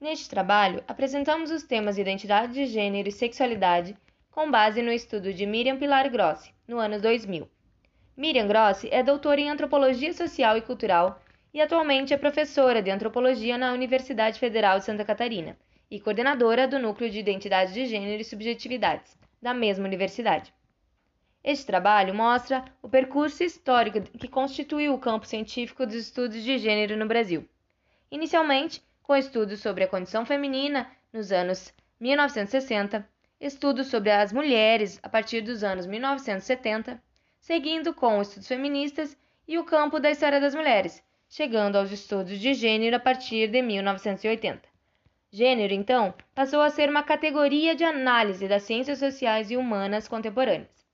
Neste trabalho, apresentamos os temas identidade de gênero e sexualidade com base no estudo de Miriam Pilar Grossi, no ano 2000. Miriam Grossi é doutora em Antropologia Social e Cultural e atualmente é professora de Antropologia na Universidade Federal de Santa Catarina e coordenadora do Núcleo de Identidade de Gênero e Subjetividades, da mesma universidade. Este trabalho mostra o percurso histórico que constituiu o campo científico dos estudos de gênero no Brasil. Inicialmente, com estudos sobre a condição feminina nos anos 1960, estudos sobre as mulheres a partir dos anos 1970, seguindo com estudos feministas e o campo da história das mulheres, chegando aos estudos de gênero a partir de 1980. Gênero, então, passou a ser uma categoria de análise das ciências sociais e humanas contemporâneas.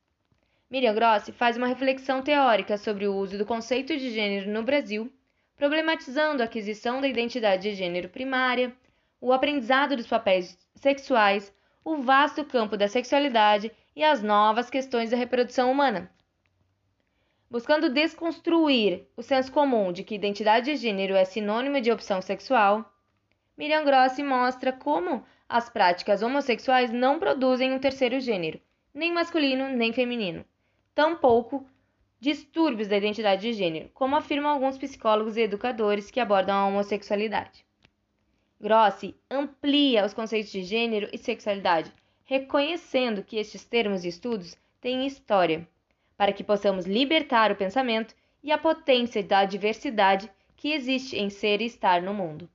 Miriam Grossi faz uma reflexão teórica sobre o uso do conceito de gênero no Brasil, problematizando a aquisição da identidade de gênero primária, o aprendizado dos papéis sexuais, o vasto campo da sexualidade e as novas questões da reprodução humana. Buscando desconstruir o senso comum de que identidade de gênero é sinônimo de opção sexual, Miriam Grossi mostra como as práticas homossexuais não produzem um terceiro gênero, nem masculino nem feminino, tampouco distúrbios da identidade de gênero, como afirmam alguns psicólogos e educadores que abordam a homossexualidade. Grossi amplia os conceitos de gênero e sexualidade, reconhecendo que estes termos e estudos têm história, para que possamos libertar o pensamento e a potência da diversidade que existe em ser e estar no mundo.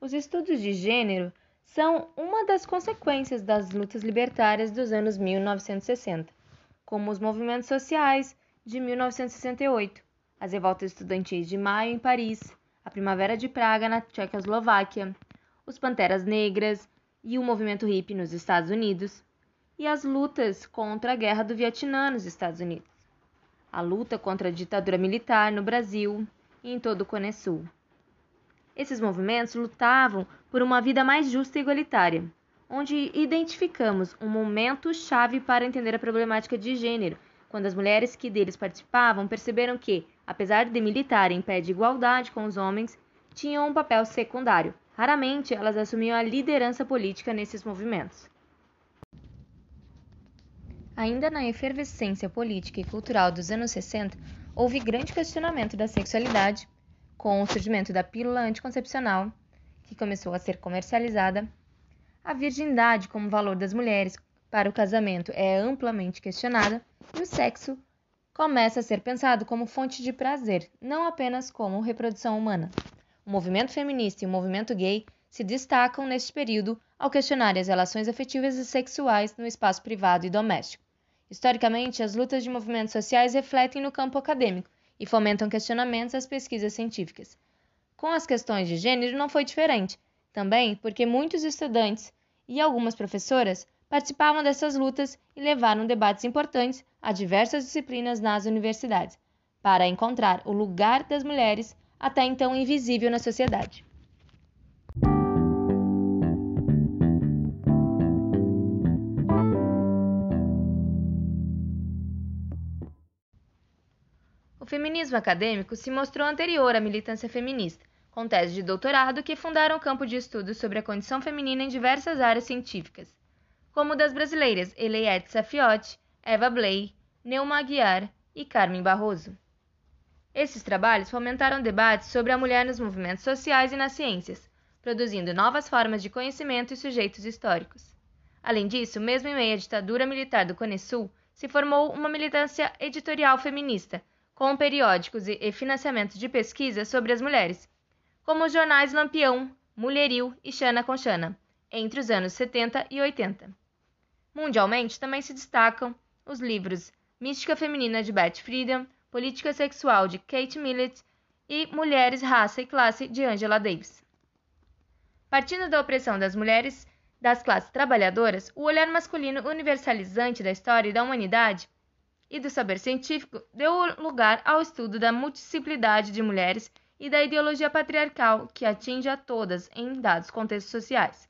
Os estudos de gênero são uma das consequências das lutas libertárias dos anos 1960, como os movimentos sociais de 1968, as revoltas estudantis de maio em Paris, a Primavera de Praga na Tchecoslováquia, os Panteras Negras e o movimento hippie nos Estados Unidos, e as lutas contra a Guerra do Vietnã nos Estados Unidos, a luta contra a ditadura militar no Brasil e em todo o Cone Sul. Esses movimentos lutavam por uma vida mais justa e igualitária, onde identificamos um momento chave para entender a problemática de gênero, quando as mulheres que deles participavam perceberam que, apesar de militarem em pé de igualdade com os homens, tinham um papel secundário. Raramente elas assumiam a liderança política nesses movimentos. Ainda na efervescência política e cultural dos anos 60, houve grande questionamento da sexualidade, com o surgimento da pílula anticoncepcional, que começou a ser comercializada, a virgindade como valor das mulheres para o casamento é amplamente questionada e o sexo começa a ser pensado como fonte de prazer, não apenas como reprodução humana. O movimento feminista e o movimento gay se destacam neste período ao questionar as relações afetivas e sexuais no espaço privado e doméstico. Historicamente, as lutas de movimentos sociais refletem no campo acadêmico e fomentam questionamentos às pesquisas científicas. Com as questões de gênero não foi diferente, também porque muitos estudantes e algumas professoras participavam dessas lutas e levaram debates importantes a diversas disciplinas nas universidades, para encontrar o lugar das mulheres até então invisível na sociedade. feminismo acadêmico se mostrou anterior à militância feminista, com tese de doutorado que fundaram o campo de estudos sobre a condição feminina em diversas áreas científicas, como das brasileiras Eliette Safiotti, Eva Bley, Neuma Aguiar e Carmen Barroso. Esses trabalhos fomentaram debates sobre a mulher nos movimentos sociais e nas ciências, produzindo novas formas de conhecimento e sujeitos históricos. Além disso, mesmo em meio à ditadura militar do Cone Sul, se formou uma militância editorial feminista, com periódicos e financiamento de pesquisa sobre as mulheres, como os jornais Lampião, Mulheril e Xana com Xana, entre os anos 70 e 80. Mundialmente também se destacam os livros Mística Feminina de Beth Friedan, Política Sexual de Kate Millett e Mulheres, Raça e Classe de Angela Davis. Partindo da opressão das mulheres das classes trabalhadoras, o olhar masculino universalizante da história e da humanidade e do saber científico deu lugar ao estudo da multiplicidade de mulheres e da ideologia patriarcal que atinge a todas em dados contextos sociais.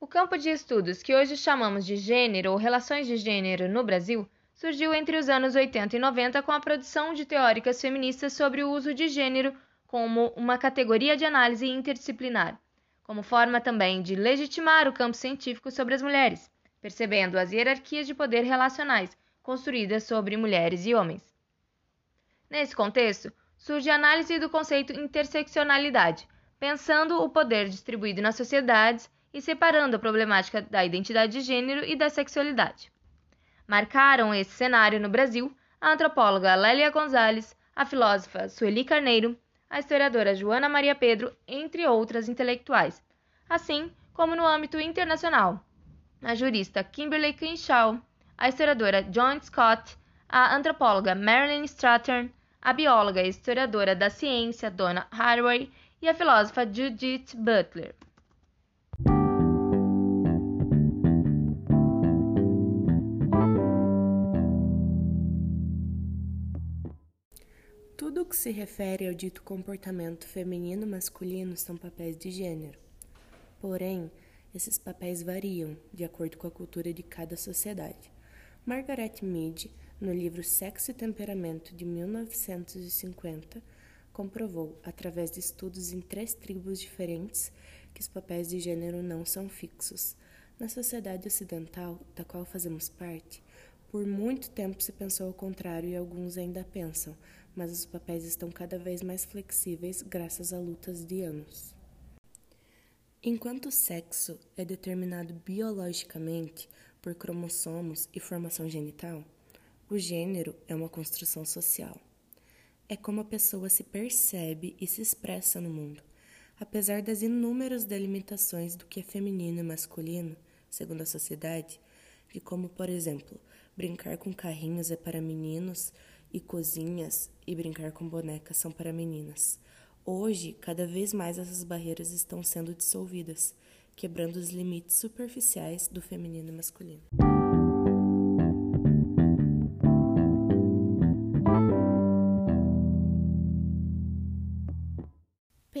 O campo de estudos que hoje chamamos de gênero ou relações de gênero no Brasil surgiu entre os anos 80 e 90 com a produção de teóricas feministas sobre o uso de gênero como uma categoria de análise interdisciplinar, como forma também de legitimar o campo científico sobre as mulheres, percebendo as hierarquias de poder relacionais construídas sobre mulheres e homens. Nesse contexto, surge a análise do conceito interseccionalidade, pensando o poder distribuído nas sociedades e separando a problemática da identidade de gênero e da sexualidade. Marcaram esse cenário no Brasil a antropóloga Lélia Gonzalez, a filósofa Sueli Carneiro, a historiadora Joana Maria Pedro, entre outras intelectuais, assim como no âmbito internacional, a jurista Kimberly Crenshaw, a historiadora John Scott, a antropóloga Marilyn Strathern, a bióloga e historiadora da ciência Donna Haraway e a filósofa Judith Butler. Tudo o que se refere ao dito comportamento feminino masculino são papéis de gênero. Porém, esses papéis variam de acordo com a cultura de cada sociedade. Margaret Mead no livro Sexo e Temperamento de 1950, comprovou, através de estudos em três tribos diferentes, que os papéis de gênero não são fixos. Na sociedade ocidental, da qual fazemos parte, por muito tempo se pensou o contrário e alguns ainda pensam, mas os papéis estão cada vez mais flexíveis graças a lutas de anos. Enquanto o sexo é determinado biologicamente por cromossomos e formação genital, o gênero é uma construção social. É como a pessoa se percebe e se expressa no mundo. Apesar das inúmeras delimitações do que é feminino e masculino, segundo a sociedade, de como, por exemplo, brincar com carrinhos é para meninos e cozinhas e brincar com bonecas são para meninas. Hoje, cada vez mais essas barreiras estão sendo dissolvidas, quebrando os limites superficiais do feminino e masculino.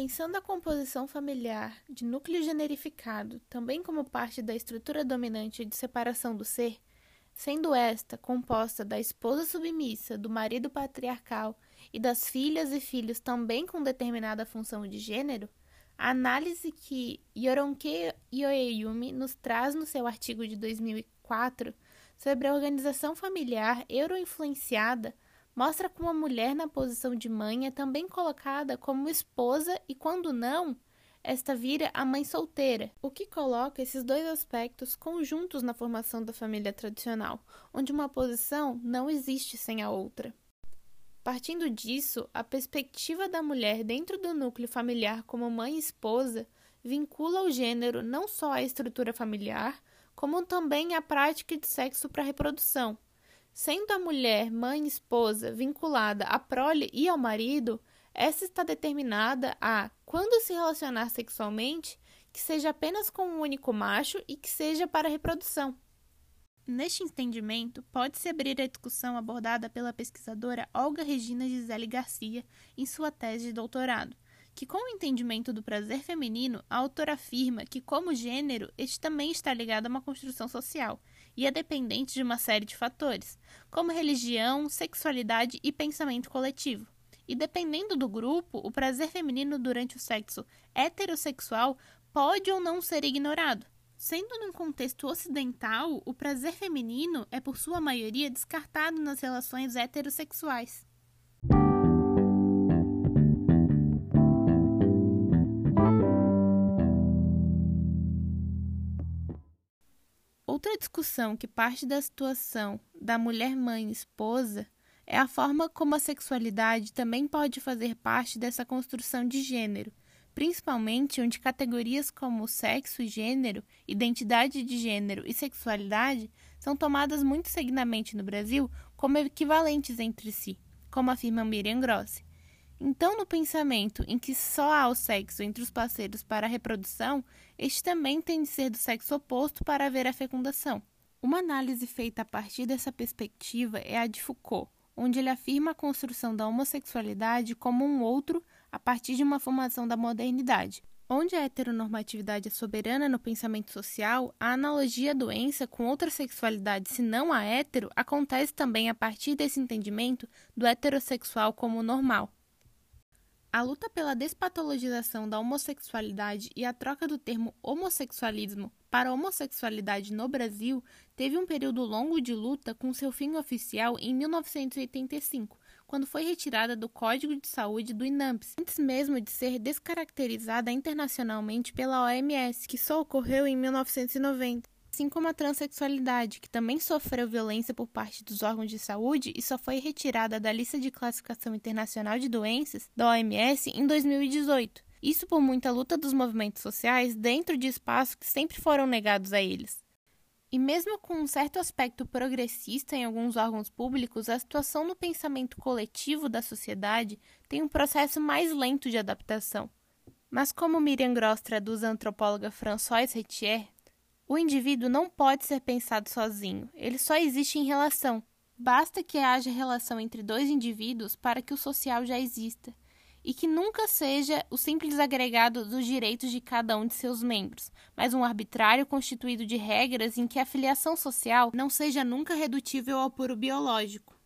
Pensando a composição familiar de núcleo generificado também como parte da estrutura dominante de separação do ser, sendo esta composta da esposa submissa, do marido patriarcal e das filhas e filhos também com determinada função de gênero, a análise que Yoronke Ioeyumi nos traz no seu artigo de 2004 sobre a organização familiar euroinfluenciada mostra como a mulher na posição de mãe é também colocada como esposa e, quando não, esta vira a mãe solteira, o que coloca esses dois aspectos conjuntos na formação da família tradicional, onde uma posição não existe sem a outra. Partindo disso, a perspectiva da mulher dentro do núcleo familiar como mãe e esposa vincula o gênero não só à estrutura familiar, como também à prática de sexo para reprodução, Sendo a mulher mãe esposa vinculada à prole e ao marido, essa está determinada a, quando se relacionar sexualmente, que seja apenas com um único macho e que seja para reprodução. Neste entendimento, pode-se abrir a discussão abordada pela pesquisadora Olga Regina Gisele Garcia em sua tese de doutorado, que, com o entendimento do prazer feminino, a autora afirma que, como gênero, este também está ligado a uma construção social e é dependente de uma série de fatores, como religião, sexualidade e pensamento coletivo. E dependendo do grupo, o prazer feminino durante o sexo heterossexual pode ou não ser ignorado. Sendo num contexto ocidental, o prazer feminino é por sua maioria descartado nas relações heterossexuais. Discussão que parte da situação da mulher mãe esposa é a forma como a sexualidade também pode fazer parte dessa construção de gênero, principalmente onde categorias como sexo e gênero, identidade de gênero e sexualidade são tomadas muito seguidamente no Brasil como equivalentes entre si, como afirma Miriam Grossi. Então, no pensamento em que só há o sexo entre os parceiros para a reprodução, este também tem de ser do sexo oposto para haver a fecundação. Uma análise feita a partir dessa perspectiva é a de Foucault, onde ele afirma a construção da homossexualidade como um outro a partir de uma formação da modernidade, Onde a heteronormatividade é soberana no pensamento social, a analogia à doença com outra sexualidade, se não a hétero, acontece também a partir desse entendimento do heterossexual como normal. A luta pela despatologização da homossexualidade e a troca do termo homossexualismo para homossexualidade no Brasil teve um período longo de luta com seu fim oficial em 1985, quando foi retirada do Código de Saúde do INAMPS, antes mesmo de ser descaracterizada internacionalmente pela OMS, que só ocorreu em 1990 assim como a transexualidade, que também sofreu violência por parte dos órgãos de saúde e só foi retirada da lista de classificação internacional de doenças da OMS em 2018. Isso por muita luta dos movimentos sociais dentro de espaços que sempre foram negados a eles. E mesmo com um certo aspecto progressista em alguns órgãos públicos, a situação no pensamento coletivo da sociedade tem um processo mais lento de adaptação. Mas como Miriam Gross traduz a antropóloga Françoise Retier, o indivíduo não pode ser pensado sozinho, ele só existe em relação. Basta que haja relação entre dois indivíduos para que o social já exista e que nunca seja o simples agregado dos direitos de cada um de seus membros, mas um arbitrário constituído de regras em que a filiação social não seja nunca redutível ao puro biológico.